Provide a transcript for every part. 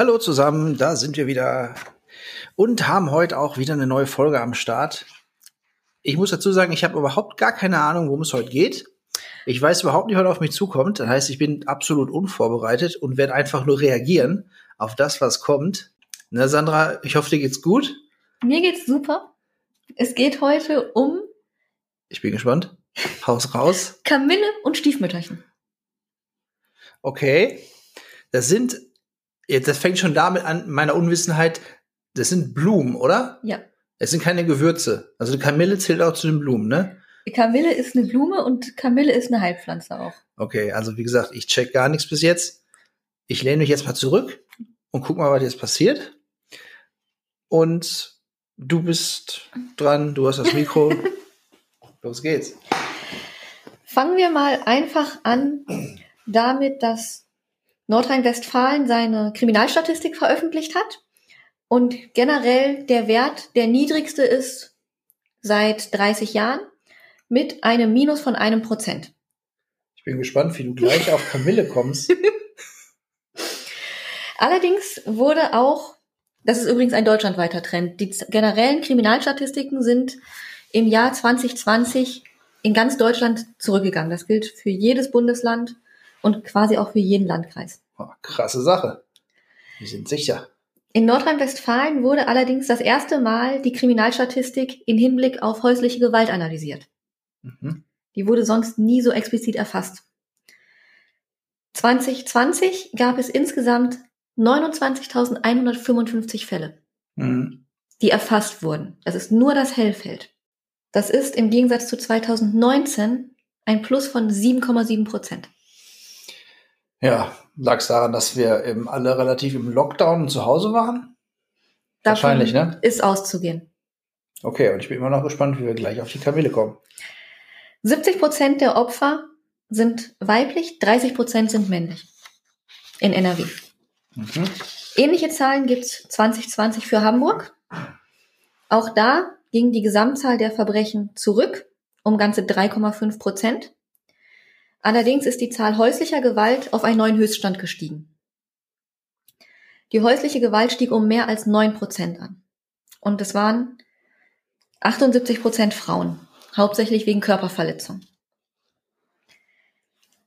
Hallo zusammen, da sind wir wieder und haben heute auch wieder eine neue Folge am Start. Ich muss dazu sagen, ich habe überhaupt gar keine Ahnung, worum es heute geht. Ich weiß überhaupt nicht, was auf mich zukommt. Das heißt, ich bin absolut unvorbereitet und werde einfach nur reagieren auf das, was kommt. Na, Sandra, ich hoffe, dir geht's gut. Mir geht's super. Es geht heute um Ich bin gespannt. Haus raus. Kamille und Stiefmütterchen. Okay. Das sind, jetzt, das fängt schon damit an, meiner Unwissenheit. Das sind Blumen, oder? Ja. Es sind keine Gewürze. Also die Kamille zählt auch zu den Blumen, ne? Kamille ist eine Blume und Kamille ist eine Heilpflanze auch. Okay, also wie gesagt, ich check gar nichts bis jetzt. Ich lehne mich jetzt mal zurück und guck mal, was jetzt passiert. Und du bist dran, du hast das Mikro. Los geht's. Fangen wir mal einfach an damit, dass Nordrhein-Westfalen seine Kriminalstatistik veröffentlicht hat und generell der Wert der niedrigste ist seit 30 Jahren mit einem Minus von einem Prozent. Ich bin gespannt, wie du gleich auf Kamille kommst. Allerdings wurde auch, das ist übrigens ein deutschlandweiter Trend, die generellen Kriminalstatistiken sind im Jahr 2020 in ganz Deutschland zurückgegangen. Das gilt für jedes Bundesland und quasi auch für jeden Landkreis. Oh, krasse Sache. Wir sind sicher. In Nordrhein-Westfalen wurde allerdings das erste Mal die Kriminalstatistik in Hinblick auf häusliche Gewalt analysiert. Mhm. Die wurde sonst nie so explizit erfasst. 2020 gab es insgesamt 29.155 Fälle, Mhm. die erfasst wurden. Das ist nur das Hellfeld. Das ist im Gegensatz zu 2019 ein Plus von 7,7 Prozent. Ja, lag es daran, dass wir eben alle relativ im Lockdown zu Hause waren? Wahrscheinlich, ne? Ist auszugehen. Okay, und ich bin immer noch gespannt, wie wir gleich auf die Kamille kommen. 70 Prozent der Opfer sind weiblich, 30 Prozent sind männlich. In NRW. Mhm. Ähnliche Zahlen gibt's 2020 für Hamburg. Auch da ging die Gesamtzahl der Verbrechen zurück um ganze 3,5 Prozent. Allerdings ist die Zahl häuslicher Gewalt auf einen neuen Höchststand gestiegen. Die häusliche Gewalt stieg um mehr als 9 Prozent an. Und es waren 78 Prozent Frauen, hauptsächlich wegen Körperverletzung.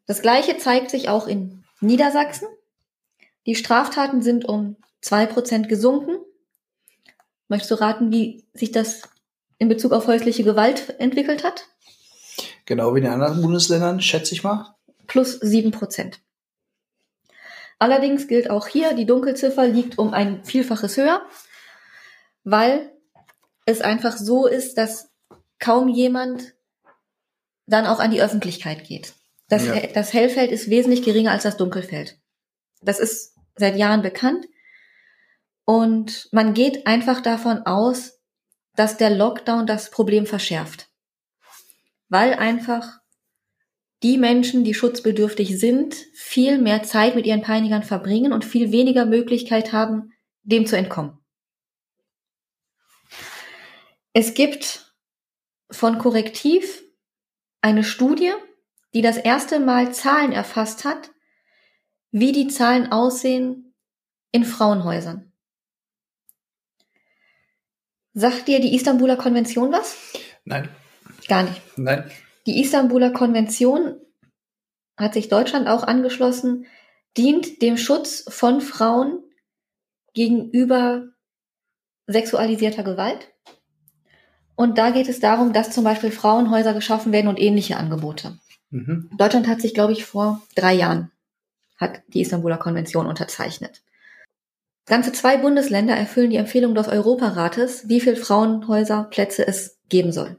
Das Gleiche zeigt sich auch in Niedersachsen. Die Straftaten sind um 2% gesunken. Möchtest du raten, wie sich das in Bezug auf häusliche Gewalt entwickelt hat? Genau wie in den anderen Bundesländern, schätze ich mal. Plus 7%. Allerdings gilt auch hier, die Dunkelziffer liegt um ein Vielfaches höher, weil es einfach so ist, dass kaum jemand dann auch an die Öffentlichkeit geht. Das, Ja. das Hellfeld ist wesentlich geringer als das Dunkelfeld. Das ist seit Jahren bekannt. Und man geht einfach davon aus, dass der Lockdown das Problem verschärft. Weil einfach die Menschen, die schutzbedürftig sind, viel mehr Zeit mit ihren Peinigern verbringen und viel weniger Möglichkeit haben, dem zu entkommen. Es gibt von Korrektiv eine Studie, die das erste Mal Zahlen erfasst hat, wie die Zahlen aussehen in Frauenhäusern. Sagt dir die Istanbuler Konvention was? Nein, Gar nicht. nein. Die Istanbuler Konvention hat sich Deutschland auch angeschlossen, dient dem Schutz von Frauen gegenüber sexualisierter Gewalt. Und da geht es darum, dass zum Beispiel Frauenhäuser geschaffen werden und ähnliche Angebote. Mhm. Deutschland hat sich, glaube ich, vor drei Jahren hat die Istanbuler Konvention unterzeichnet. Ganze zwei Bundesländer erfüllen die Empfehlung des Europarates, wie viel Frauenhäuserplätze es geben soll.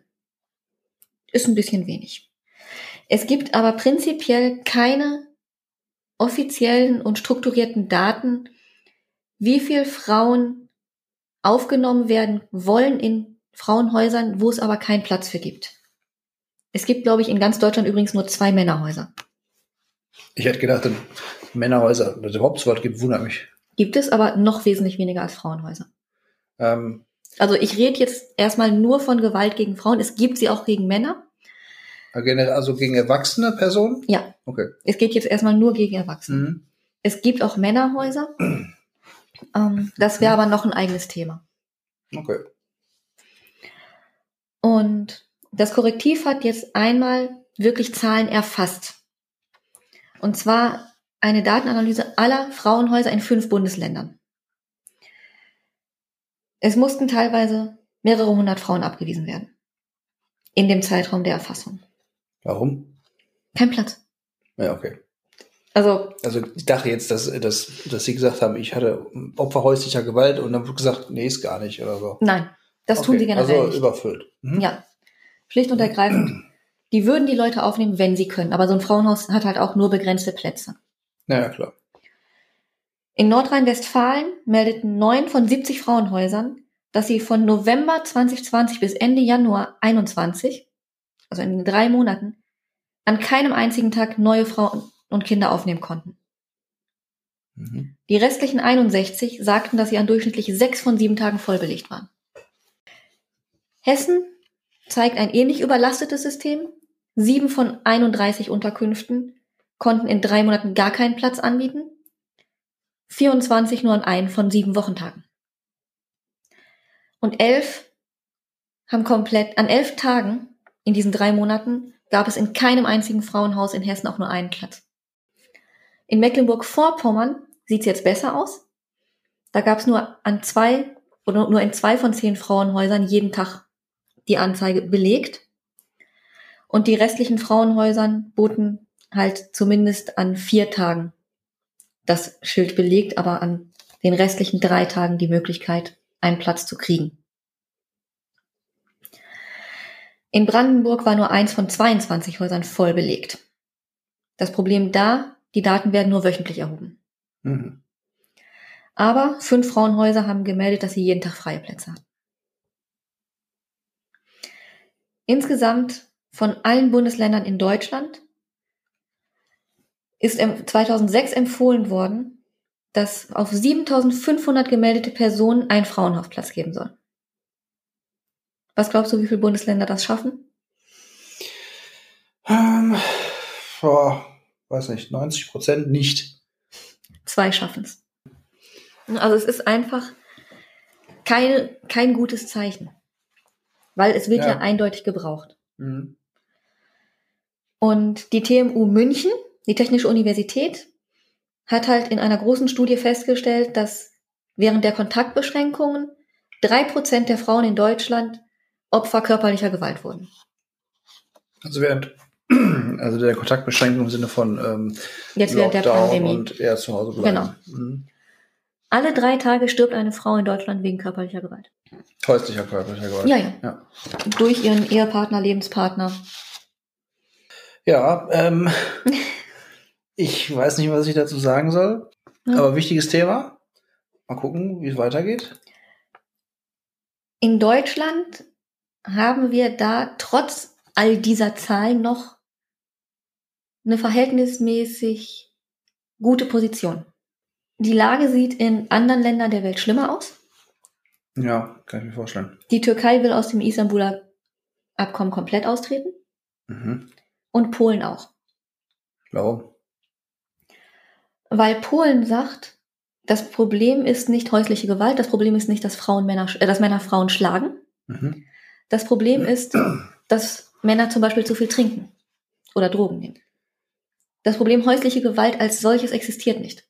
Ist ein bisschen wenig. Es gibt aber prinzipiell keine offiziellen und strukturierten Daten, wie viel Frauen aufgenommen werden wollen in Frauenhäusern, wo es aber keinen Platz für gibt. Es gibt, glaube ich, in ganz Deutschland übrigens nur zwei Männerhäuser. Ich hätte gedacht, Männerhäuser, dass es überhaupt so was gibt, wundert mich. Gibt es aber noch wesentlich weniger als Frauenhäuser. Ähm, Also ich rede jetzt erstmal nur von Gewalt gegen Frauen. Es gibt sie auch gegen Männer. generell also gegen erwachsene Personen? Ja, Okay. es geht jetzt erstmal nur gegen Erwachsene. Mhm. Es gibt auch Männerhäuser. Ähm, das wäre aber noch ein eigenes Thema. Okay. Und das Korrektiv hat jetzt einmal wirklich Zahlen erfasst. Und zwar eine Datenanalyse aller Frauenhäuser in fünf Bundesländern. Es mussten teilweise mehrere hundert Frauen abgewiesen werden. In dem Zeitraum der Erfassung. Warum? Kein Platz. Ja, okay. Also, Also ich dachte jetzt, dass, dass, dass Sie gesagt haben, ich hatte Opfer häuslicher Gewalt und dann wird gesagt, nee, ist gar nicht oder so. nein, das tun Okay, sie generell Also nicht. überfüllt. Mhm. Ja, schlicht und ergreifend. Die würden die Leute aufnehmen, wenn sie können. Aber so ein Frauenhaus hat halt auch nur begrenzte Plätze. Naja, klar. In Nordrhein-Westfalen meldeten neun von 70 Frauenhäusern, dass sie von November 2020 bis Ende Januar 21, also in den drei Monaten, an keinem einzigen Tag neue Frauen und Kinder aufnehmen konnten. Mhm. Die restlichen 61 sagten, dass sie an durchschnittlich sechs von sieben Tagen vollbelegt waren. Hessen zeigt ein ähnlich überlastetes System. Sieben von 31 Unterkünften konnten in drei Monaten gar keinen Platz anbieten. 24 nur an einen von sieben Wochentagen. Und elf haben komplett, an elf Tagen in diesen drei Monaten gab es in keinem einzigen Frauenhaus in Hessen auch nur einen Platz. In Mecklenburg-Vorpommern sieht es jetzt besser aus. Da gab es nur an zwei oder nur in zwei von zehn Frauenhäusern jeden Tag die Anzeige belegt. Und die restlichen Frauenhäusern boten halt zumindest an vier Tagen das Schild belegt, aber an den restlichen drei Tagen die Möglichkeit, einen Platz zu kriegen. In Brandenburg war nur eins von 22 Häusern voll belegt. Das Problem da, die Daten werden nur wöchentlich erhoben. Mhm. Aber fünf Frauenhäuser haben gemeldet, dass sie jeden Tag freie Plätze haben. Insgesamt von allen Bundesländern in Deutschland ist em- 2006 empfohlen worden, dass auf 7500 gemeldete Personen ein Frauenhofplatz geben soll. Was glaubst du, wie viele Bundesländer das schaffen? Ähm, boah, weiß nicht, 90 Prozent nicht. Zwei schaffen's. Also es ist einfach kein, kein gutes Zeichen. Weil es wird ja, Ja. eindeutig gebraucht. Mhm. Und die TMU München, die Technische Universität, hat halt in einer großen Studie festgestellt, dass während der Kontaktbeschränkungen drei Prozent der Frauen in Deutschland Opfer körperlicher Gewalt wurden. Also während also der Kontaktbeschränkung im Sinne von ähm, Jetzt während der Lockdown Pandemie. und eher zu Hause bleiben. Mhm. Alle drei Tage stirbt eine Frau in Deutschland wegen körperlicher Gewalt. Häuslicher körperlicher Gewalt. Ja, ja. Ja, Durch ihren Ehepartner, Lebenspartner. ja ähm, ich weiß nicht, was ich dazu sagen soll, Ja. aber wichtiges Thema. Mal gucken, wie es weitergeht. In Deutschland haben wir da trotz all dieser Zahlen noch eine verhältnismäßig gute Position. Die Lage sieht in anderen Ländern der Welt schlimmer aus. Ja, kann ich mir vorstellen. Die Türkei will aus dem Istanbuler Abkommen komplett austreten Mhm. und Polen auch. Warum? Weil Polen sagt, das Problem ist nicht häusliche Gewalt, das Problem ist nicht, dass Frauen Männer, äh, dass Männer Frauen schlagen. Mhm. Das Problem ist, dass Männer zum Beispiel zu viel trinken oder Drogen nehmen. Das Problem häusliche Gewalt als solches existiert nicht.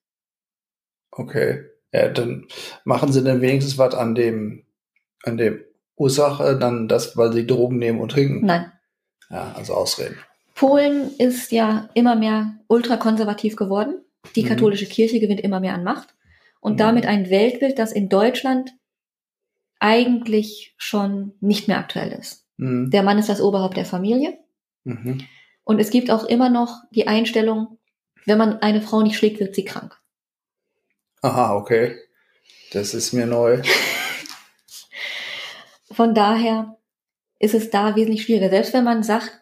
Okay. Ja, dann machen sie dann wenigstens was an dem, an dem Ursache, dann das, weil sie Drogen nehmen und trinken. Nein. Ja, also Ausreden. Polen ist ja immer mehr ultrakonservativ geworden. Die Mhm. katholische Kirche gewinnt immer mehr an Macht. Und Mhm. damit ein Weltbild, das in Deutschland eigentlich schon nicht mehr aktuell ist. Mhm. Der Mann ist das Oberhaupt der Familie. Mhm. Und es gibt auch immer noch die Einstellung, wenn man eine Frau nicht schlägt, wird sie krank. Aha, okay. Das ist mir neu. Von daher ist es da wesentlich schwieriger. Selbst wenn man sagt,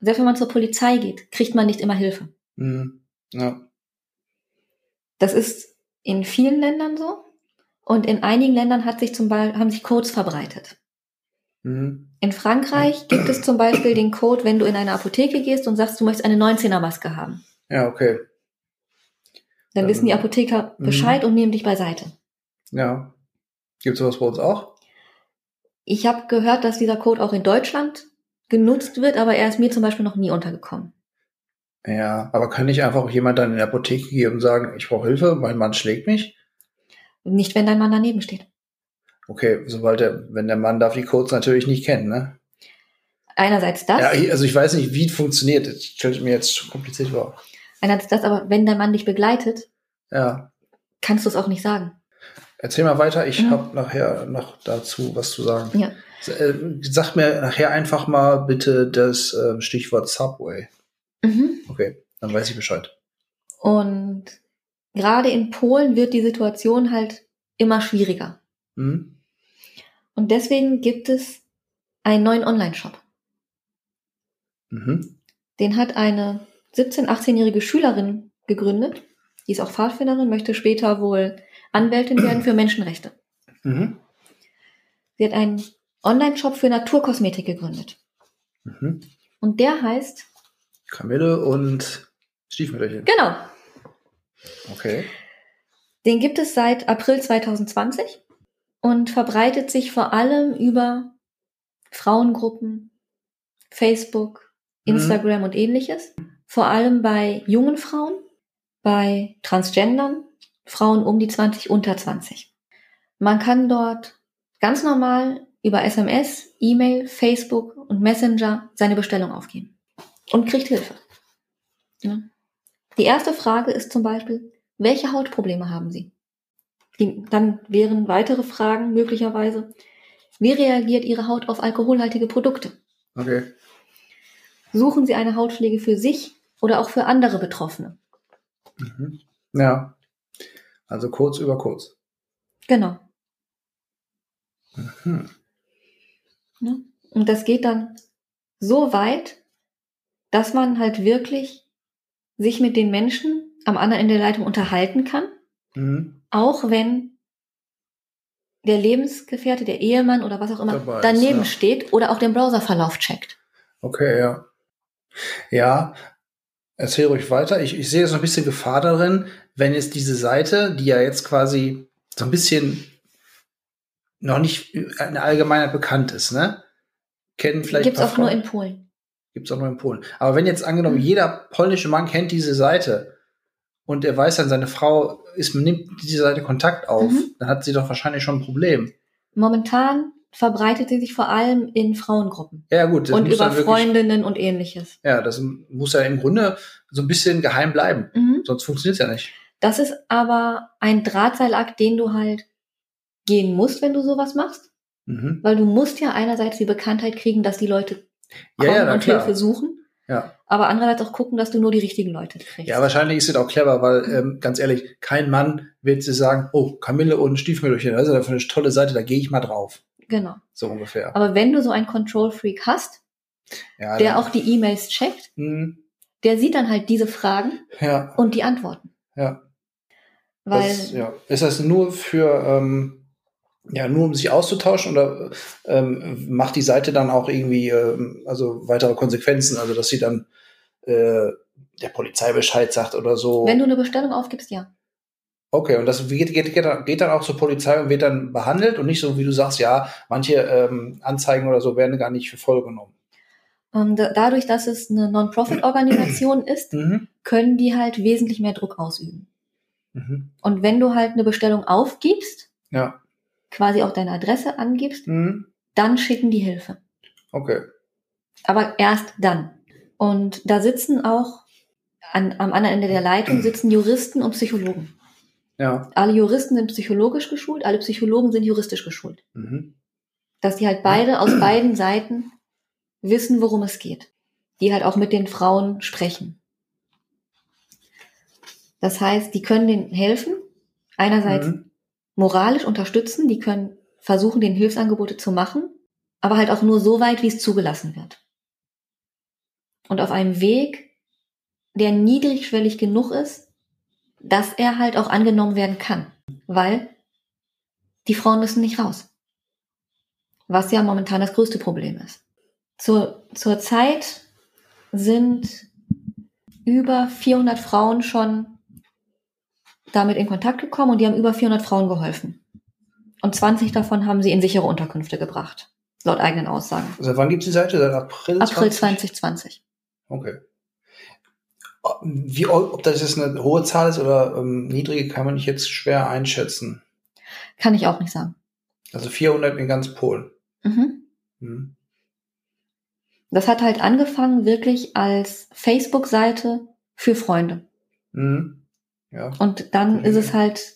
selbst wenn man zur Polizei geht, kriegt man nicht immer Hilfe. Mhm. Ja. Das ist in vielen Ländern so. Und in einigen Ländern hat sich zum Beispiel, haben sich Codes verbreitet. Mhm. In Frankreich gibt es zum Beispiel den Code, wenn du in eine Apotheke gehst und sagst, du möchtest eine 19er Maske haben. Ja, okay. Dann Ähm, wissen die Apotheker mhm. Bescheid und nehmen dich beiseite. Ja. Gibt es sowas bei uns auch? Ich habe gehört, dass dieser Code auch in Deutschland genutzt wird, aber er ist mir zum Beispiel noch nie untergekommen. Ja, aber kann nicht einfach jemand dann in der Apotheke gehen und sagen, ich brauche Hilfe, mein Mann schlägt mich? Nicht, wenn dein Mann daneben steht. Okay, sobald der, wenn der Mann darf die Codes natürlich nicht kennen, ne? Einerseits das. Ja, also ich weiß nicht, wie es funktioniert. Das stellt mir jetzt zu kompliziert vor. Einerseits das, aber wenn dein Mann dich begleitet, Ja. kannst du es auch nicht sagen. Erzähl mal weiter, ich Mhm. habe nachher noch dazu was zu sagen. Ja. Äh, Sag mir nachher einfach mal bitte das äh, Stichwort Subway. Mhm. Okay, dann weiß ich Bescheid. Und gerade in Polen wird die Situation halt immer schwieriger. Hm? Und deswegen gibt es einen neuen Online-Shop. Mhm. Den hat eine 17-, 18-jährige Schülerin gegründet. Die ist auch Pfadfinderin, möchte später wohl Anwältin werden für Menschenrechte. Mhm. Sie hat einen Online-Shop für Naturkosmetik gegründet. Mhm. Und der heißt, Kamille und Stiefmütterchen. genau, Okay. den gibt es seit April 2020 und verbreitet sich vor allem über Frauengruppen, Facebook, Mhm. Instagram und ähnliches. Vor allem bei jungen Frauen, bei Transgendern, Frauen um die 20, unter 20. Man kann dort ganz normal über SMS, E-Mail, Facebook und Messenger seine Bestellung aufgeben und kriegt Hilfe. Ja. Die erste Frage ist zum Beispiel, welche Hautprobleme haben Sie? Die, dann wären weitere Fragen möglicherweise, wie reagiert Ihre Haut auf alkoholhaltige Produkte? Okay. Suchen Sie eine Hautpflege für sich oder auch für andere Betroffene? Mhm. Ja. Also kurz über kurz. Genau. Hm. Ne? Und das geht dann so weit, dass man halt wirklich sich mit den Menschen am anderen Ende der Leitung unterhalten kann, Mhm. auch wenn der Lebensgefährte, der Ehemann oder was auch immer Dabei ist, daneben ja. steht oder auch den Browserverlauf checkt. Okay, ja. Ja, erzähl ruhig weiter. Ich, ich sehe so ein bisschen Gefahr darin, wenn jetzt diese Seite, die ja jetzt quasi so ein bisschen noch nicht in der Allgemeinheit bekannt ist, ne? Kennen vielleicht Gibt's auch nur Frauen- in Polen. Gibt's auch nur in Polen. Aber wenn jetzt angenommen, Mhm. jeder polnische Mann kennt diese Seite und er weiß dann, seine Frau ist, nimmt diese Seite Kontakt auf, Mhm. dann hat sie doch wahrscheinlich schon ein Problem. Momentan verbreitet sie sich vor allem in Frauengruppen Ja, gut, und über wirklich, Freundinnen und ähnliches. ja, das muss ja im Grunde so ein bisschen geheim bleiben. Mhm. Sonst funktioniert's ja nicht. Das ist aber ein Drahtseilakt, den du halt gehen musst, wenn du sowas machst. Mhm. Weil du musst ja einerseits die Bekanntheit kriegen, dass die Leute Ja, ja, na und klar. Hilfe suchen, Ja. aber andererseits auch gucken, dass du nur die richtigen Leute kriegst. ja, wahrscheinlich ist es auch clever, weil, ähm, ganz ehrlich, kein Mann wird sich sagen, oh, Kamille und Stiefmütterchen, das ist ja für eine tolle Seite, da gehe ich mal drauf. genau. So ungefähr. Aber wenn du so einen Control-Freak hast, Ja, der auch die E-Mails checkt, Mhm. der sieht dann halt diese Fragen Ja, und die Antworten. ja. Weil Das, ja. Ist das nur für, ähm, ja, nur um sich auszutauschen oder ähm, macht die Seite dann auch irgendwie, ähm, also weitere Konsequenzen, also dass sie dann äh, der Polizei Bescheid sagt oder so? wenn du eine Bestellung aufgibst, ja. okay, und das geht, geht, geht, dann- auch zur Polizei und wird dann behandelt und nicht so, wie du sagst, ja, manche ähm, Anzeigen oder so werden gar nicht für voll genommen. Und da- dadurch, dass es eine Non-Profit-Organisation ist, Mhm. können die halt wesentlich mehr Druck ausüben. Mhm. Und wenn du halt eine Bestellung aufgibst, Ja. Quasi auch deine Adresse angibst, Mhm. dann schicken die Hilfe. Okay. Aber erst dann. Und da sitzen auch an, am anderen Ende der Leitung sitzen Juristen und Psychologen. Ja. Alle Juristen sind psychologisch geschult, alle Psychologen sind juristisch geschult. Mhm. Dass die halt beide aus beiden Seiten wissen, worum es geht. Die halt auch mit den Frauen sprechen. Das heißt, die können denen helfen. Einerseits Mhm. Moralisch unterstützen, die können versuchen, den Hilfsangebote zu machen, aber halt auch nur so weit, wie es zugelassen wird. Und auf einem Weg, der niedrigschwellig genug ist, dass er halt auch angenommen werden kann. Weil die Frauen müssen nicht raus. Was ja momentan das größte Problem ist. Zur, zur Zeit sind über 400 Frauen schon damit in Kontakt gekommen und die haben über 400 Frauen geholfen. und 20 davon haben sie in sichere Unterkünfte gebracht, laut eigenen Aussagen. Also wann gibt es die Seite? Seit April? April 2020. Okay. Wie, ob das jetzt eine hohe Zahl ist oder ähm, niedrige, kann man nicht jetzt schwer einschätzen. Kann ich auch nicht sagen. Also 400 in ganz Polen. Mhm. Hm. Das hat halt angefangen wirklich als Facebook-Seite für Freunde. Mhm. Ja. Und dann Okay. ist es halt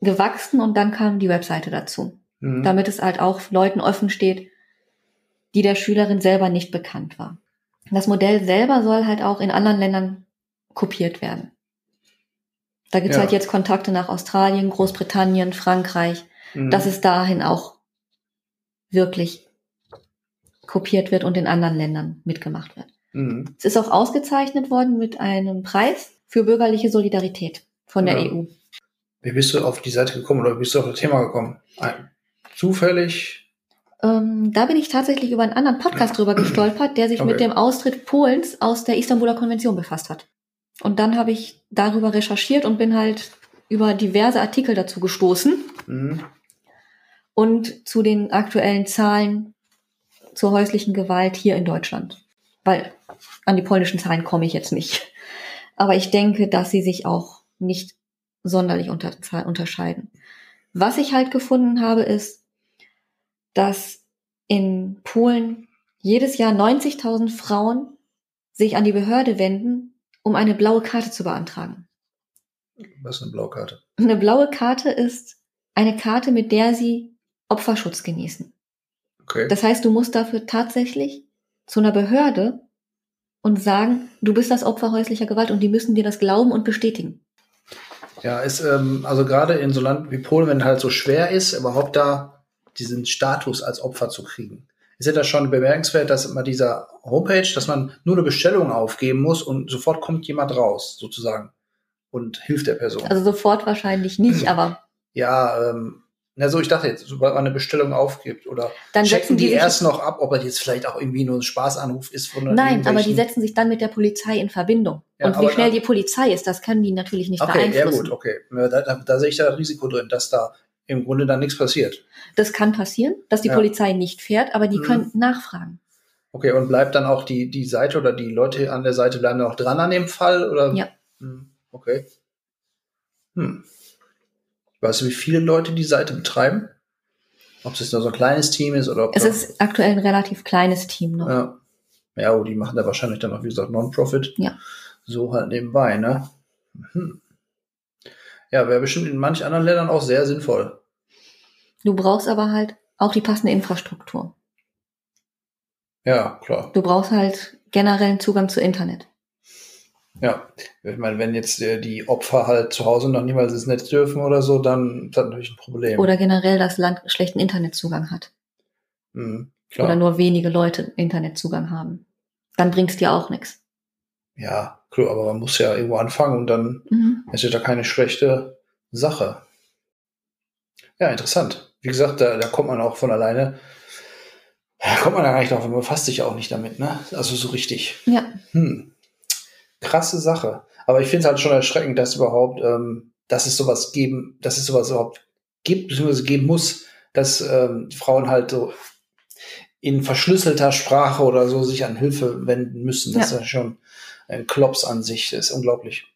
gewachsen und dann kam die Webseite dazu. Mhm. Damit es halt auch Leuten offen steht, die der Schülerin selber nicht bekannt war. Das Modell selber soll halt auch in anderen Ländern kopiert werden. Da gibt es Ja. halt jetzt Kontakte nach Australien, Großbritannien, Frankreich, Mhm. dass es dahin auch wirklich kopiert wird und in anderen Ländern mitgemacht wird. Mhm. Es ist auch ausgezeichnet worden mit einem Preis für bürgerliche Solidarität von der Ja. EU. Wie bist du auf die Seite gekommen oder wie bist du auf das Thema gekommen? Zufällig? Ähm, da bin ich tatsächlich über einen anderen Podcast drüber gestolpert, der sich Okay. mit dem Austritt Polens aus der Istanbuler Konvention befasst hat. Und dann habe ich darüber recherchiert und bin halt über diverse Artikel dazu gestoßen Mhm. und zu den aktuellen Zahlen zur häuslichen Gewalt hier in Deutschland. Weil an die polnischen Zahlen komme ich jetzt nicht. Aber ich denke, dass sie sich auch nicht sonderlich unter, unterscheiden. Was ich halt gefunden habe, ist, dass in Polen jedes Jahr 90.000 Frauen sich an die Behörde wenden, um eine blaue Karte zu beantragen. Was ist eine Blaukarte? Eine blaue Karte ist eine Karte, mit der sie Opferschutz genießen. Okay. Das heißt, du musst dafür tatsächlich zu einer Behörde und sagen, du bist das Opfer häuslicher Gewalt und die müssen dir das glauben und bestätigen. Ja, ist ähm, also gerade in so Land wie Polen, wenn halt so schwer ist, überhaupt da diesen Status als Opfer zu kriegen. Ist ja das schon bemerkenswert, dass immer dieser Homepage, dass man nur eine Bestellung aufgeben muss und sofort kommt jemand raus, sozusagen, und hilft der Person. Also sofort wahrscheinlich nicht, aber ja, ähm, na so, ich dachte jetzt, sobald man eine Bestellung aufgibt oder dann checken die, die erst noch ab, ob er jetzt vielleicht auch irgendwie nur ein Spaßanruf ist von Nein, aber die setzen sich dann mit der Polizei in Verbindung. Ja, und wie schnell die Polizei ist, das können die natürlich nicht Okay, ja beeinflussen. gut, okay. Ja, Da, da, da sehe ich da Risiko drin, dass da im Grunde dann nichts passiert. Das kann passieren, dass die Ja. Polizei nicht fährt, aber die Mhm. können nachfragen. Okay, und bleibt dann auch die, die Seite oder die Leute an der Seite bleiben dann auch dran an dem Fall? Oder? Ja. Hm, Okay. Hm. Weißt du, wie viele Leute die Seite betreiben? Ob es jetzt nur so ein kleines Team ist oder ob Es ist aktuell ein relativ kleines Team noch. Ja. Ja, oh, die machen da wahrscheinlich dann auch, wie gesagt, Non-Profit. Ja. So halt nebenbei, ne? Hm. Ja, wäre bestimmt in manch anderen Ländern auch sehr sinnvoll. Du brauchst aber halt auch die passende Infrastruktur. Ja, klar. Du brauchst halt generellen Zugang zu Internet. Ja. Ich meine, wenn jetzt äh, die Opfer halt zu Hause noch niemals ins Netz dürfen oder so, dann ist das natürlich ein Problem. Oder generell das Land schlechten Internetzugang hat. Hm, klar. Oder nur wenige Leute Internetzugang haben. Dann bringt's dir auch nichts. Ja, klar, aber man muss ja irgendwo anfangen und dann Mhm. ist ja da keine schlechte Sache. Ja, interessant. Wie gesagt, da, da kommt man auch von alleine. Da kommt man ja gar nicht drauf, man befasst sich auch nicht damit, ne? Also so richtig. Ja, Hm. Krasse Sache. Aber ich finde es halt schon erschreckend, dass überhaupt, ähm, dass es sowas geben, dass es sowas überhaupt gibt, beziehungsweise geben muss, dass ähm, Frauen halt so in verschlüsselter Sprache oder so sich an Hilfe wenden müssen. Das Ja. ist ja schon ein Klops an sich. Das ist unglaublich.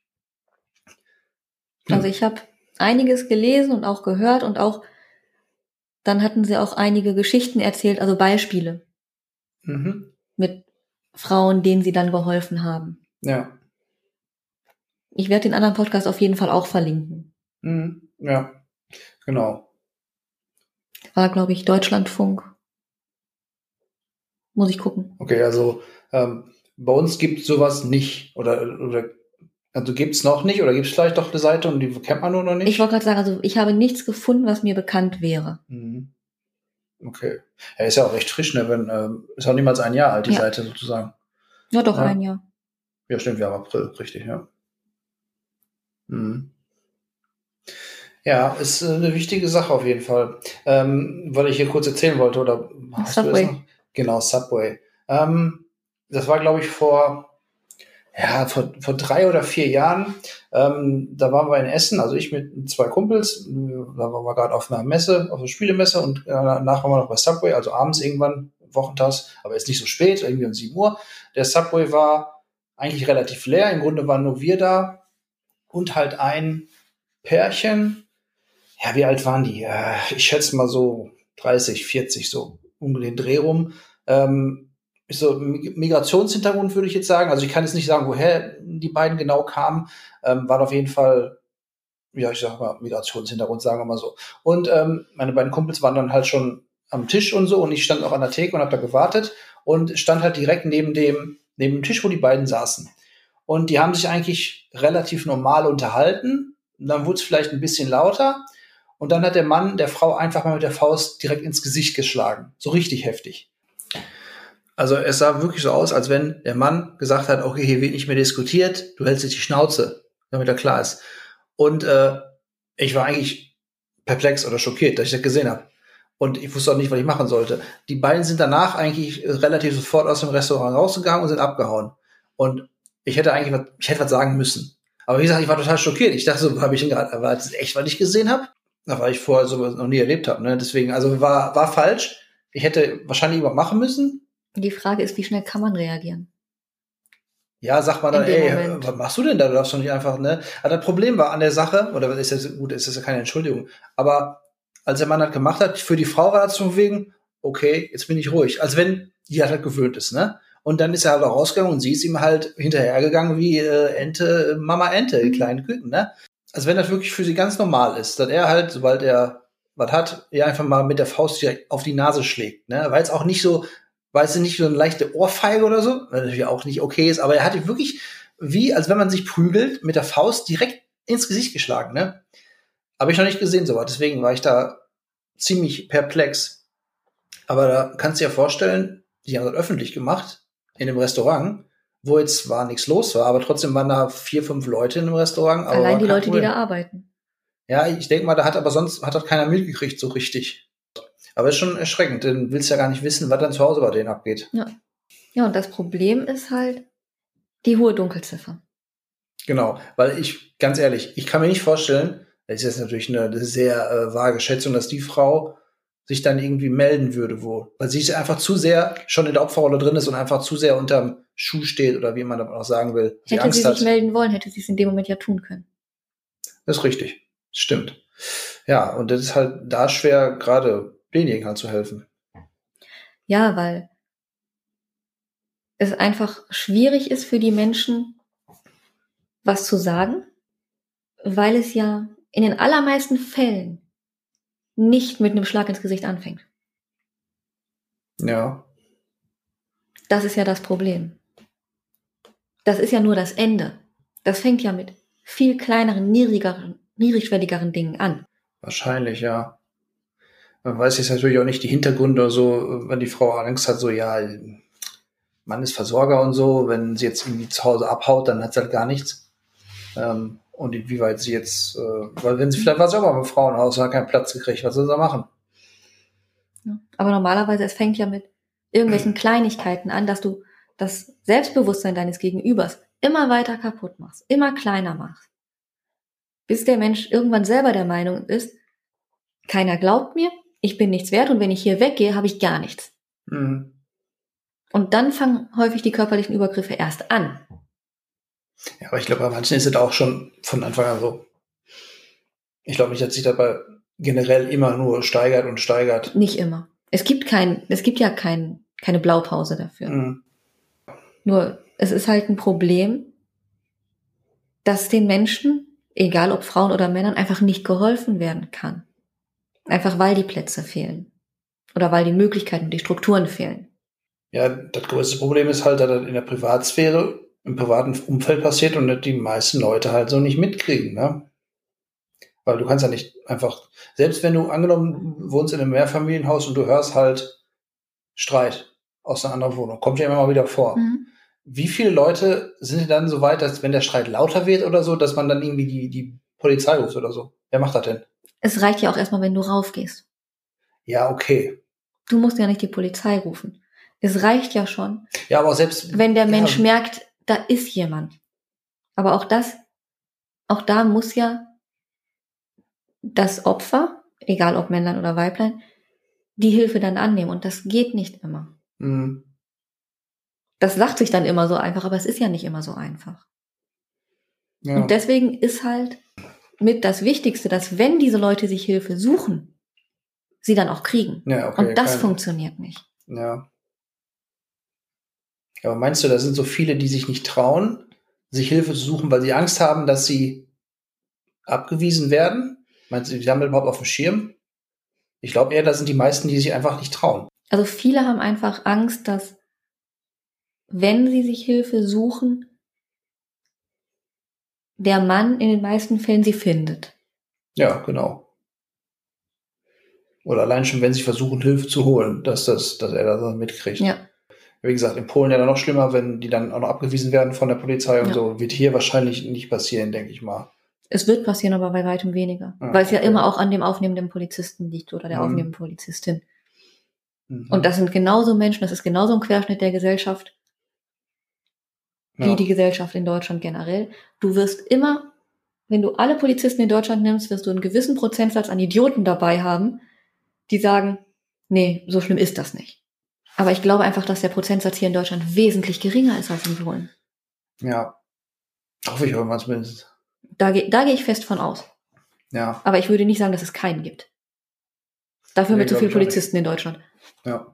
Hm. also ich habe einiges gelesen und auch gehört und auch dann hatten sie auch einige Geschichten erzählt, also Beispiele Mhm. mit Frauen, denen sie dann geholfen haben. Ja. Ich werde den anderen Podcast auf jeden Fall auch verlinken. Mhm. Ja. Genau. War, glaube ich, Deutschlandfunk. Muss ich gucken. Okay, also ähm, bei uns gibt sowas nicht. Oder, oder also gibt es noch nicht oder gibt es vielleicht doch eine Seite und die kennt man nur noch nicht? Ich wollte gerade sagen, also ich habe nichts gefunden, was mir bekannt wäre. Mhm. Okay. Ja, ist ja auch recht frisch, ne? Wenn, ähm, ist auch niemals ein Jahr alt, die Ja. Seite sozusagen. Ja, doch Ja. ein Jahr. Ja, stimmt, wir haben April, richtig, ja. Mhm. Ja, ist äh, eine wichtige Sache auf jeden Fall. Ähm, weil ich hier kurz erzählen wollte, oder hast du Subway. das noch? Genau, Subway. Ähm, das war, glaube ich, vor ja, vor, vor drei oder vier Jahren, ähm, da waren wir in Essen, also ich mit zwei Kumpels, da waren wir gerade auf einer Messe, auf einer Spielemesse und äh, danach waren wir noch bei Subway, also abends irgendwann, wochentags, aber jetzt nicht so spät, irgendwie um 7 Uhr. Der Subway war eigentlich relativ leer, im Grunde waren nur wir da und halt ein Pärchen, ja, wie alt waren die? Äh, ich schätze mal so 30, 40, so um den Dreh rum. Ähm, so Migrationshintergrund, würde ich jetzt sagen. Also ich kann jetzt nicht sagen, woher die beiden genau kamen. Ähm, waren auf jeden Fall, ja, ich sag mal, Migrationshintergrund, sagen wir mal so. Und ähm, meine beiden Kumpels waren dann halt schon am Tisch und so und ich stand auch an der Theke und habe da gewartet und stand halt direkt neben dem, neben dem Tisch, wo die beiden saßen. Und die haben sich eigentlich relativ normal unterhalten. Und dann wurde es vielleicht ein bisschen lauter. Und dann hat der Mann der Frau einfach mal mit der Faust direkt ins Gesicht geschlagen. So richtig heftig. Also es sah wirklich so aus, als wenn der Mann gesagt hat, okay, hier wird nicht mehr diskutiert, du hältst jetzt die Schnauze, damit er klar ist. Und äh, ich war eigentlich perplex oder schockiert, dass ich das gesehen habe. Und ich wusste auch nicht, was ich machen sollte. Die beiden sind danach eigentlich relativ sofort aus dem Restaurant rausgegangen und sind abgehauen. Und ich hätte eigentlich was, ich hätte was sagen müssen. Aber wie gesagt, ich war total schockiert. Ich dachte so, habe ich ihn gerade, war das echt, was ich gesehen habe? Da war ich vorher sowas noch nie erlebt habe. Ne? Deswegen, also war, war falsch. Ich hätte wahrscheinlich was machen müssen. Die Frage ist, wie schnell kann man reagieren? Ja, sagt man dann, ey, Moment. was machst du denn da? Du darfst doch nicht einfach, ne? Aber das Problem war an der Sache, oder ist das gut, ist das ja keine Entschuldigung, aber als der Mann das gemacht hat, für die Frau war das so wegen, okay, jetzt bin ich ruhig. Als wenn die halt gewöhnt ist, ne? Und dann ist er halt auch rausgegangen und sie ist ihm halt hinterhergegangen wie äh, Ente, Mama Ente, mhm. kleinen Küken, ne? Als wenn das wirklich für sie ganz normal ist, dass er halt, sobald er was hat, ihr einfach mal mit der Faust direkt auf die Nase schlägt, ne? Weil es auch nicht so, weißt du, nicht so eine leichte Ohrfeige oder so, weil natürlich auch nicht okay ist, aber er hat wirklich wie, als wenn man sich prügelt, mit der Faust direkt ins Gesicht geschlagen, ne? Habe ich noch nicht gesehen, so Deswegen war ich da ziemlich perplex. Aber da kannst du dir ja vorstellen, die haben das öffentlich gemacht, in dem Restaurant, wo jetzt zwar nichts los war, aber trotzdem waren da vier, fünf Leute in dem Restaurant. Allein die Leute, Problem. die da arbeiten. Ja, ich denke mal, da hat aber sonst hat das keiner mitgekriegt so richtig. Aber ist schon erschreckend, denn willst ja gar nicht wissen, was dann zu Hause bei denen abgeht. Ja. Ja, und das Problem ist halt die hohe Dunkelziffer. Genau, weil ich, ganz ehrlich, ich kann mir nicht vorstellen, das ist jetzt natürlich eine, sehr äh, vage Schätzung, dass die Frau sich dann irgendwie melden würde, wo, weil sie einfach zu sehr schon in der Opferrolle drin ist und einfach zu sehr unterm Schuh steht oder wie man das auch sagen will. Hätte Angst sie sich hat. melden wollen, hätte sie es in dem Moment ja tun können. Das ist richtig. Stimmt. Ja, und das ist halt da schwer, gerade denjenigen halt zu helfen. Ja, weil es einfach schwierig ist für die Menschen, was zu sagen, weil es ja in den allermeisten Fällen nicht mit einem Schlag ins Gesicht anfängt. Ja. Das ist ja das Problem. Das ist ja nur das Ende. Das fängt ja mit viel kleineren, niedrigeren, niedrigschwelligeren Dingen an. Wahrscheinlich, ja. Man weiß jetzt natürlich auch nicht die Hintergründe oder so, wenn die Frau Angst hat, so, ja, Mann ist Versorger und so, wenn sie jetzt irgendwie zu Hause abhaut, dann hat sie halt gar nichts. Ähm, und inwieweit sie jetzt, äh, weil wenn sie vielleicht war sie auch mal im Frauenhaus und hat keinen Platz gekriegt, was soll sie da machen? Ja. Aber normalerweise, es fängt ja mit irgendwelchen Kleinigkeiten an, dass du das Selbstbewusstsein deines Gegenübers immer weiter kaputt machst, immer kleiner machst. Bis der Mensch irgendwann selber der Meinung ist, keiner glaubt mir, ich bin nichts wert und wenn ich hier weggehe, habe ich gar nichts. Mhm. Und dann fangen häufig die körperlichen Übergriffe erst an. Ja, aber ich glaube, bei manchen ist es auch schon von Anfang an so. Ich glaube nicht, dass sich dabei generell immer nur steigert und steigert. Nicht immer. Es gibt kein, es gibt ja kein, keine Blaupause dafür. Mhm. Nur, es ist halt ein Problem, dass den Menschen, egal ob Frauen oder Männern, einfach nicht geholfen werden kann. Einfach weil die Plätze fehlen. Oder weil die Möglichkeiten und die Strukturen fehlen. Ja, das größte Problem ist halt, dass das in der Privatsphäre im privaten Umfeld passiert und die meisten Leute halt so nicht mitkriegen, ne? Weil du kannst ja nicht einfach, selbst wenn du angenommen wohnst in einem Mehrfamilienhaus und du hörst halt Streit aus einer anderen Wohnung, kommt ja immer mal wieder vor. Mhm. Wie viele Leute sind dann so weit, dass wenn der Streit lauter wird oder so, dass man dann irgendwie die, die Polizei ruft oder so? Wer macht das denn? Es reicht ja auch erstmal, wenn du raufgehst. Ja, okay. Du musst ja nicht die Polizei rufen. Es reicht ja schon. Ja, aber selbst. Wenn der Mensch ja, merkt, da ist jemand. Aber auch das, auch da muss ja das Opfer, egal ob Männlein oder Weiblein, die Hilfe dann annehmen. Und das geht nicht immer. Mhm. Das sagt sich dann immer so einfach, aber es ist ja nicht immer so einfach. Ja. Und deswegen ist halt mit das Wichtigste, dass wenn diese Leute sich Hilfe suchen, sie dann auch kriegen. ja, okay. Und das funktioniert nicht. Ja. Aber meinst du, da sind so viele, die sich nicht trauen, sich Hilfe zu suchen, weil sie Angst haben, dass sie abgewiesen werden? Meinst du, die haben überhaupt auf dem Schirm? Ich glaube eher, da sind die meisten, die sich einfach nicht trauen. Also viele haben einfach Angst, dass wenn sie sich Hilfe suchen, der Mann in den meisten Fällen sie findet. Ja, genau. Oder allein schon, wenn sie versuchen, Hilfe zu holen, dass, das, dass er das dann mitkriegt. Ja. Wie gesagt, in Polen ja dann noch schlimmer, wenn die dann auch noch abgewiesen werden von der Polizei und Ja. so. Wird hier wahrscheinlich nicht passieren, denke ich mal. Es wird passieren, aber bei weitem weniger. Ah, weil es ja okay. immer auch an dem aufnehmenden Polizisten liegt oder der Mhm. aufnehmenden Polizistin. Mhm. Und das sind genauso Menschen, das ist genauso ein Querschnitt der Gesellschaft, wie ja. die Gesellschaft in Deutschland generell. Du wirst immer, wenn du alle Polizisten in Deutschland nimmst, wirst du einen gewissen Prozentsatz an Idioten dabei haben, die sagen, nee, so schlimm ist das nicht. Aber ich glaube einfach, dass der Prozentsatz hier in Deutschland wesentlich geringer ist als in Polen. ja. Hoffe ich irgendwann zumindest. Da, ge da gehe ich fest von aus. Ja, Aber ich würde nicht sagen, dass es keinen gibt. Dafür haben Nee, wir zu viele. Polizisten in Deutschland. ja.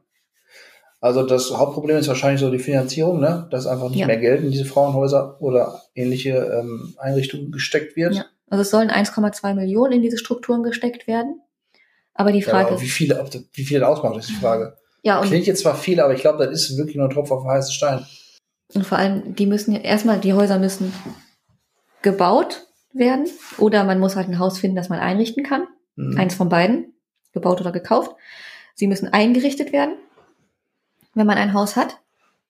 Also das Hauptproblem ist wahrscheinlich so die Finanzierung, ne? dass einfach nicht Ja. mehr Geld in diese Frauenhäuser oder ähnliche ähm, Einrichtungen gesteckt wird. Ja. Also es sollen 1,2 Millionen in diese Strukturen gesteckt werden. Aber die Ja, Frage aber wie ist, viele, ob das, wie viel das ausmacht, ist die Frage. Ja, und, Klingt jetzt zwar viel, aber ich glaube, das ist wirklich nur ein Tropf auf den heißen Stein. und vor allem, die müssen ja, erstmal, die Häuser müssen gebaut werden oder man muss halt ein Haus finden, das man einrichten kann. Mhm. Eins von beiden, gebaut oder gekauft. Sie müssen eingerichtet werden, wenn man ein Haus hat,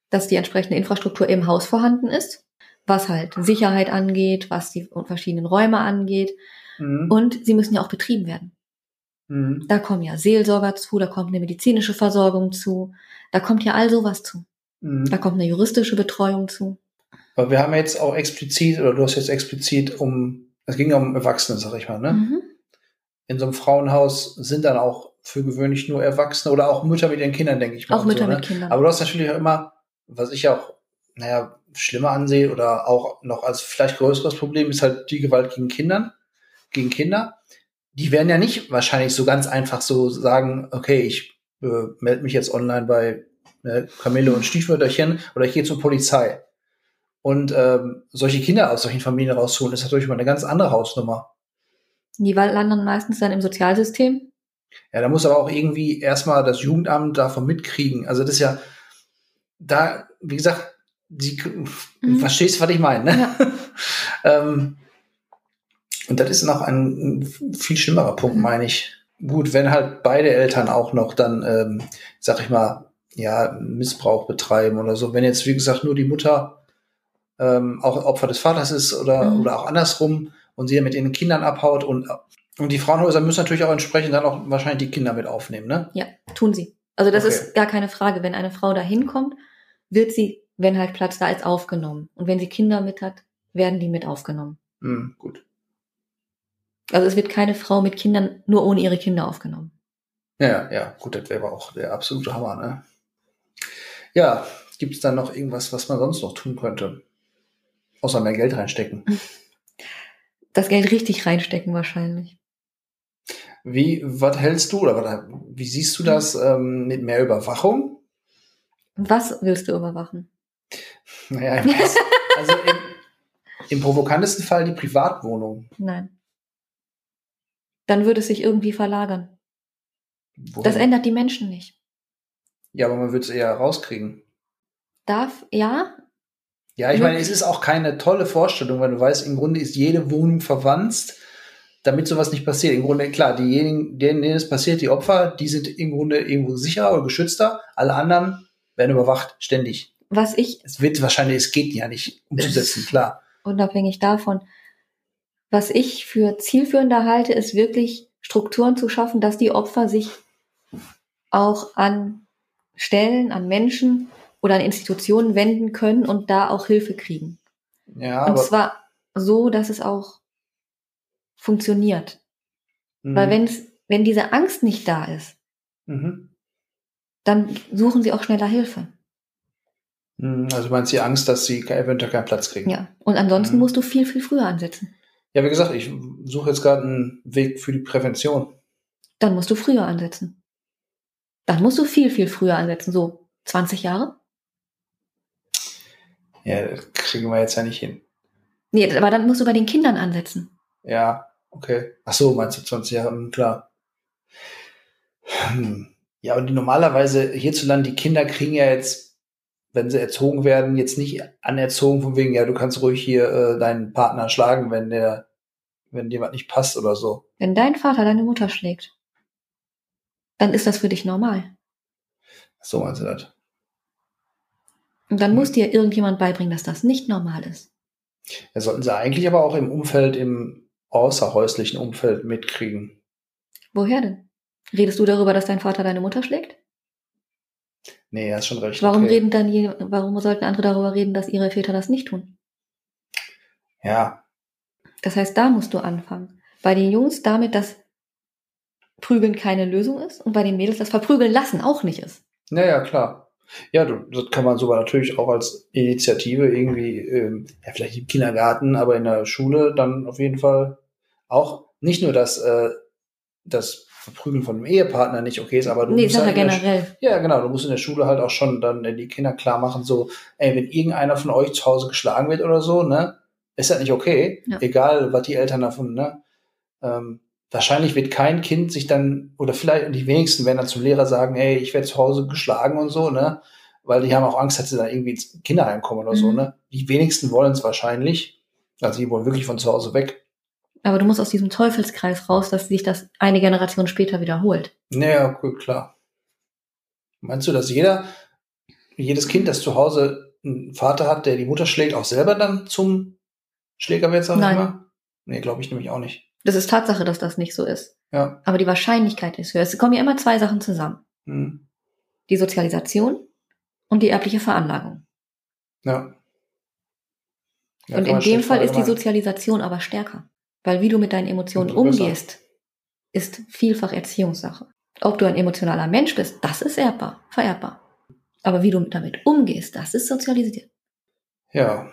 dass die entsprechende Infrastruktur im Haus vorhanden ist, was halt Sicherheit angeht, was die verschiedenen Räume angeht. Mhm. Und sie müssen ja auch betrieben werden. Mhm. Da kommen ja Seelsorger zu, da kommt eine medizinische Versorgung zu, da kommt ja all sowas zu. Mhm. Da kommt eine juristische Betreuung zu. Aber wir haben jetzt auch explizit, oder du hast jetzt explizit um, es ging ja um Erwachsene, sag ich mal, ne? Mhm. In so einem Frauenhaus sind dann auch für gewöhnlich nur Erwachsene oder auch Mütter mit ihren Kindern, denke ich mal. Auch Mütter so, ne? mit Kindern. Aber du hast natürlich auch immer, was ich auch, naja, schlimmer ansehe oder auch noch als vielleicht größeres Problem ist halt die Gewalt gegen Kindern, gegen Kinder. Die werden ja nicht wahrscheinlich so ganz einfach so sagen, okay, ich äh, melde mich jetzt online bei äh, Kamille und Stiefmütterchen oder ich gehe zur Polizei. Und ähm, solche Kinder aus solchen Familien rausholen, ist natürlich mal eine ganz andere Hausnummer. Die landen meistens dann im Sozialsystem. Ja, da muss aber auch irgendwie erstmal das Jugendamt davon mitkriegen. Also das ist ja, da, wie gesagt, die, Mhm. verstehst, was ich meine, ne? Ja. ähm, und das ist noch ein, ein viel schlimmerer Punkt, Mhm. meine ich. Gut, wenn halt beide Eltern auch noch dann, ähm, sag ich mal, ja, Missbrauch betreiben oder so. Wenn jetzt, wie gesagt, nur die Mutter ähm, auch Opfer des Vaters ist oder, Mhm. oder auch andersrum und sie dann mit ihren Kindern abhaut und, und die Frauenhäuser müssen natürlich auch entsprechend dann auch wahrscheinlich die Kinder mit aufnehmen, ne? Ja, tun sie. Also das Okay. ist gar keine Frage. Wenn eine Frau da hinkommt, wird sie, wenn halt Platz da ist, aufgenommen. Und wenn sie Kinder mit hat, werden die mit aufgenommen. Hm, gut. Also es wird keine Frau mit Kindern nur ohne ihre Kinder aufgenommen. Ja, ja, gut, das wäre aber auch der absolute Hammer, ne? Ja, gibt es dann noch irgendwas, was man sonst noch tun könnte? Außer mehr Geld reinstecken. Das Geld richtig reinstecken wahrscheinlich. Wie, was hältst du oder wie siehst du das ähm, mit mehr Überwachung? Was willst du überwachen? Naja, also im, im provokantesten Fall die Privatwohnung. Nein. Dann würde es sich irgendwie verlagern. Wohin? Das ändert die Menschen nicht. ja, aber man würde es eher rauskriegen. Darf, ja, Ja, ich meine, es ist auch keine tolle Vorstellung, weil du weißt, im Grunde ist jede Wohnung verwandt, damit sowas nicht passiert. Im Grunde, klar, diejenigen, denen, denen es passiert, die Opfer, die sind im Grunde irgendwo sicherer oder geschützter. Alle anderen werden überwacht, ständig. was ich Es wird wahrscheinlich, es geht ja nicht umzusetzen, klar. unabhängig davon, was ich für zielführender halte, ist wirklich Strukturen zu schaffen, dass die Opfer sich auch an Stellen, an Menschen oder an Institutionen wenden können und da auch Hilfe kriegen. Ja, Und zwar so, dass es auch funktioniert. Mhm. Weil wenn's, wenn diese Angst nicht da ist, Mhm. dann suchen sie auch schneller Hilfe. Mhm, Also meinst du die Angst, dass sie eventuell keinen Platz kriegen? Ja. Und ansonsten Mhm. musst du viel, viel früher ansetzen. Ja, wie gesagt, ich suche jetzt gerade einen Weg für die Prävention. Dann musst du früher ansetzen. Dann musst du viel, viel früher ansetzen. So 20 Jahre? Ja, das kriegen wir jetzt ja nicht hin. Nee, aber dann musst du bei den Kindern ansetzen. Ja, okay. Ach so, meinst du 20 Jahre? Hm, Klar. Hm. Ja, die, normalerweise hierzulande, die Kinder kriegen ja jetzt, wenn sie erzogen werden, jetzt nicht anerzogen von wegen, ja, du kannst ruhig hier äh, deinen Partner schlagen, wenn der, wenn dir was nicht passt oder so. Wenn dein Vater deine Mutter schlägt, dann ist das für dich normal. So meinst du das? Und dann Mhm. muss dir irgendjemand beibringen, dass das nicht normal ist. Ja, sollten sie eigentlich aber auch im Umfeld, im außerhäuslichen Umfeld mitkriegen. Woher denn? Redest du darüber, dass dein Vater deine Mutter schlägt? Nee, hast schon recht. Warum okay. reden dann je, warum sollten andere darüber reden, dass ihre Väter das nicht tun? Ja, Das heißt, da musst du anfangen. Bei den Jungs damit, dass Prügeln keine Lösung ist und bei den Mädels das Verprügeln lassen auch nicht ist. Naja, klar. Ja, das kann man sogar natürlich auch als Initiative irgendwie, ähm, ja, vielleicht im Kindergarten, aber in der Schule dann auf jeden Fall auch nicht nur das, äh, das Verprügeln von einem Ehepartner nicht okay ist, aber du nee, musst halt generell. ja, genau, du musst in der Schule halt auch schon dann äh, die Kinder klar machen, so, ey, wenn irgendeiner von euch zu Hause geschlagen wird oder so, ne, ist das nicht okay, Ja. egal, was die Eltern davon, ne, ähm, wahrscheinlich wird kein Kind sich dann, oder vielleicht die wenigsten werden dann zum Lehrer sagen, ey, ich werde zu Hause geschlagen und so, ne, weil die haben auch Angst, dass sie dann irgendwie ins Kinderheim kommen oder so, Mhm. ne. Die wenigsten wollen es wahrscheinlich, also die wollen wirklich von zu Hause weg. Aber du musst aus diesem Teufelskreis raus, dass sich das eine Generation später wiederholt. Naja, cool, klar. Meinst du, dass jeder, jedes Kind, das zu Hause einen Vater hat, der die Mutter schlägt, auch selber dann zum Schläger wird, sag ich Nein. mal? Nee, glaube ich nämlich auch nicht. Das ist Tatsache, dass das nicht so ist. Ja. Aber die Wahrscheinlichkeit ist höher. Es kommen ja immer zwei Sachen zusammen. Hm. Die Sozialisation und die erbliche Veranlagung. Ja. Ja, und in dem Fall ist die. Sozialisation aber stärker. Weil wie du mit deinen Emotionen umgehst, ist vielfach Erziehungssache. Ob du ein emotionaler Mensch bist, das ist erbbar, vererbbar. Aber wie du damit umgehst, das ist sozialisiert. Ja.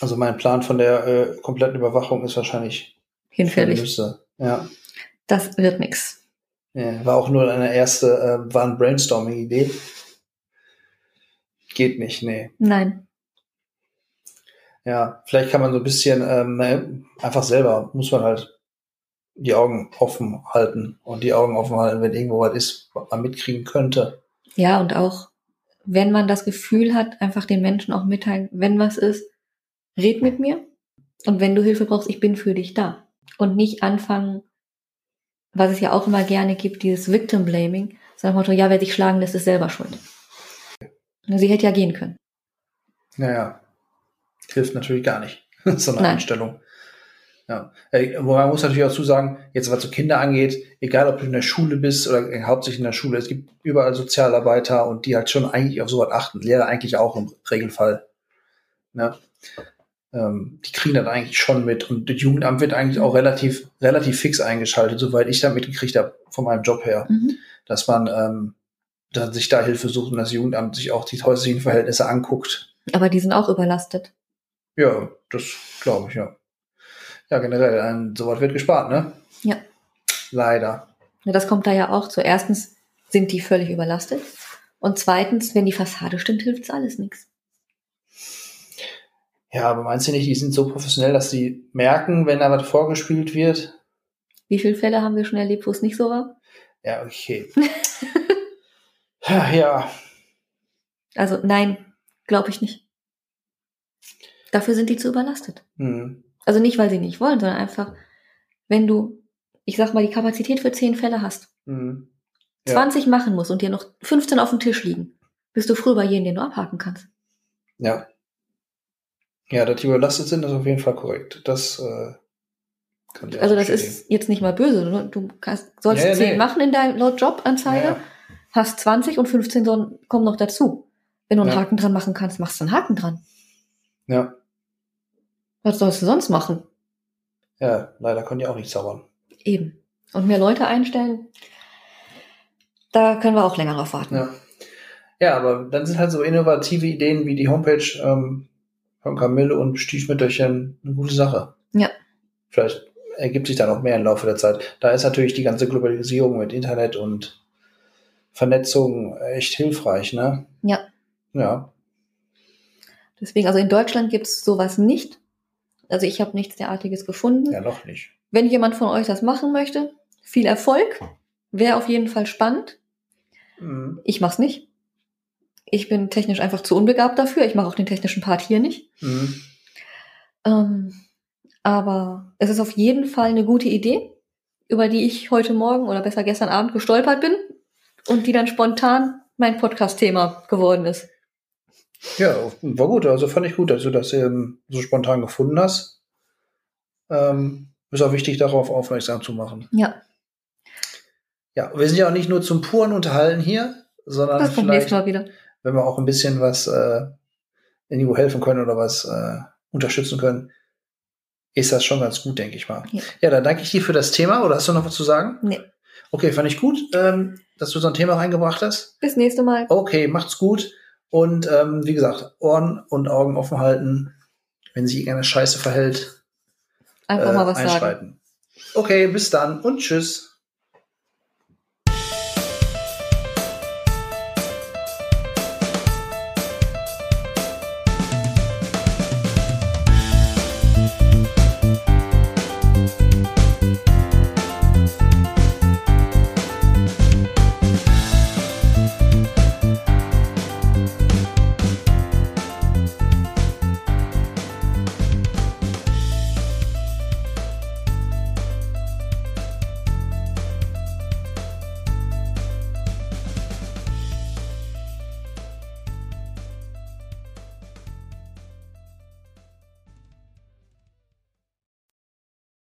Also mein Plan von der äh, kompletten Überwachung ist wahrscheinlich Hinfällig. Ja. Das wird nix. ja. War auch nur eine erste, äh, war ein Brainstorming-Idee. Geht nicht, nee. Nein. Ja, vielleicht kann man so ein bisschen ähm, einfach selber, muss man halt die Augen offen halten und die Augen offen halten, wenn irgendwo was ist, was man mitkriegen könnte. Ja, und auch, wenn man das Gefühl hat, einfach den Menschen auch mitteilen, wenn was ist, red mit mir. Und wenn du Hilfe brauchst, ich bin für dich da. Und nicht anfangen, was es ja auch immer gerne gibt, dieses Victim Blaming. So nach dem Motto, ja, wer sich schlagen lässt, ist selber schuld. Sie hätte ja gehen können. Naja, hilft natürlich gar nicht. so eine Nein. Einstellung. Ja. Äh, wo man muss natürlich auch zu sagen, jetzt was so Kinder angeht, egal ob du in der Schule bist oder äh, hauptsächlich in der Schule, es gibt überall Sozialarbeiter und die halt schon eigentlich auf sowas achten. Lehrer eigentlich auch im Regelfall. Ne? Ähm, die kriegen das eigentlich schon mit und das Jugendamt wird eigentlich auch relativ, relativ fix eingeschaltet, soweit ich da mitgekriegt habe von meinem Job her, Mhm. dass man ähm, da sich da Hilfe sucht und das Jugendamt sich auch die häuslichen Verhältnisse anguckt. Aber die sind auch überlastet. Ja, das glaube ich, ja. Ja, generell, ein, sowas wird gespart, ne? Ja. Leider. Ja, Das kommt da ja auch zu. Erstens sind die völlig überlastet. Und zweitens, wenn die Fassade stimmt, hilft's alles nichts. Ja, aber meinst du nicht, die sind so professionell, dass sie merken, wenn da was vorgespielt wird? Wie viele Fälle haben wir schon erlebt, wo es nicht so war? Ja, okay. ja, Also nein, glaube ich nicht. Dafür sind die zu überlastet. hm. Also nicht, weil sie nicht wollen, sondern einfach, wenn du, ich sag mal, die Kapazität für 10 Fälle hast, Hm. Ja. 20 machen musst und dir noch 15 auf dem Tisch liegen, bist du früh bei jedem, den du abhaken kannst. Ja. Ja, dass die überlastet sind, ist auf jeden Fall korrekt. Das äh, kann ich Also das ist jetzt nicht mal böse. ne? Du kannst, sollst Ja, ja, 10 nee. machen in deinem laut Jobanzeige, Ja, hast 20 und 15 sollen, kommen noch dazu. Wenn du einen Ja. Haken dran machen kannst, machst du einen Haken dran. Ja. Was sollst du sonst machen? Ja, leider können die auch nicht zaubern. Eben. Und mehr Leute einstellen, da können wir auch länger drauf warten. Ja. Ja, aber dann sind halt so innovative Ideen wie die Homepage ähm, von Camille und Stiefmütterchen eine gute Sache. Ja. Vielleicht ergibt sich da noch mehr im Laufe der Zeit. Da ist natürlich die ganze Globalisierung mit Internet und Vernetzung echt hilfreich, ne? Ja. Ja. Deswegen, also in Deutschland gibt's sowas nicht. Also ich habe nichts derartiges gefunden. Ja, noch nicht. Wenn jemand von euch das machen möchte, viel Erfolg. Wäre auf jeden Fall spannend. Mhm. Ich mach's nicht. Ich bin technisch einfach zu unbegabt dafür. Ich mache auch den technischen Part hier nicht. Mhm. Ähm, aber es ist auf jeden Fall eine gute Idee, über die ich heute Morgen oder besser gestern Abend gestolpert bin und die dann spontan mein Podcast-Thema geworden ist. Ja, war gut. Also fand ich gut, dass du das ähm, so spontan gefunden hast. Ähm, ist auch wichtig, darauf aufmerksam zu machen. Ja, Ja, wir sind ja auch nicht nur zum puren Unterhalten hier, sondern das kommt vielleicht, Mal wieder. wenn wir auch ein bisschen was äh, irgendwo helfen können oder was äh, unterstützen können, ist das schon ganz gut, denke ich mal. Ja. Ja, dann danke ich dir für das Thema. Oder hast du noch was zu sagen? Nee. Okay, fand ich gut, ähm, dass du so ein Thema reingebracht hast. Bis nächste Mal. Okay, macht's gut. Und ähm, wie gesagt, Ohren und Augen offen halten, wenn sich irgendeine Scheiße verhält, Einfach äh, mal was sagen. einschreiten. Okay, bis dann und tschüss.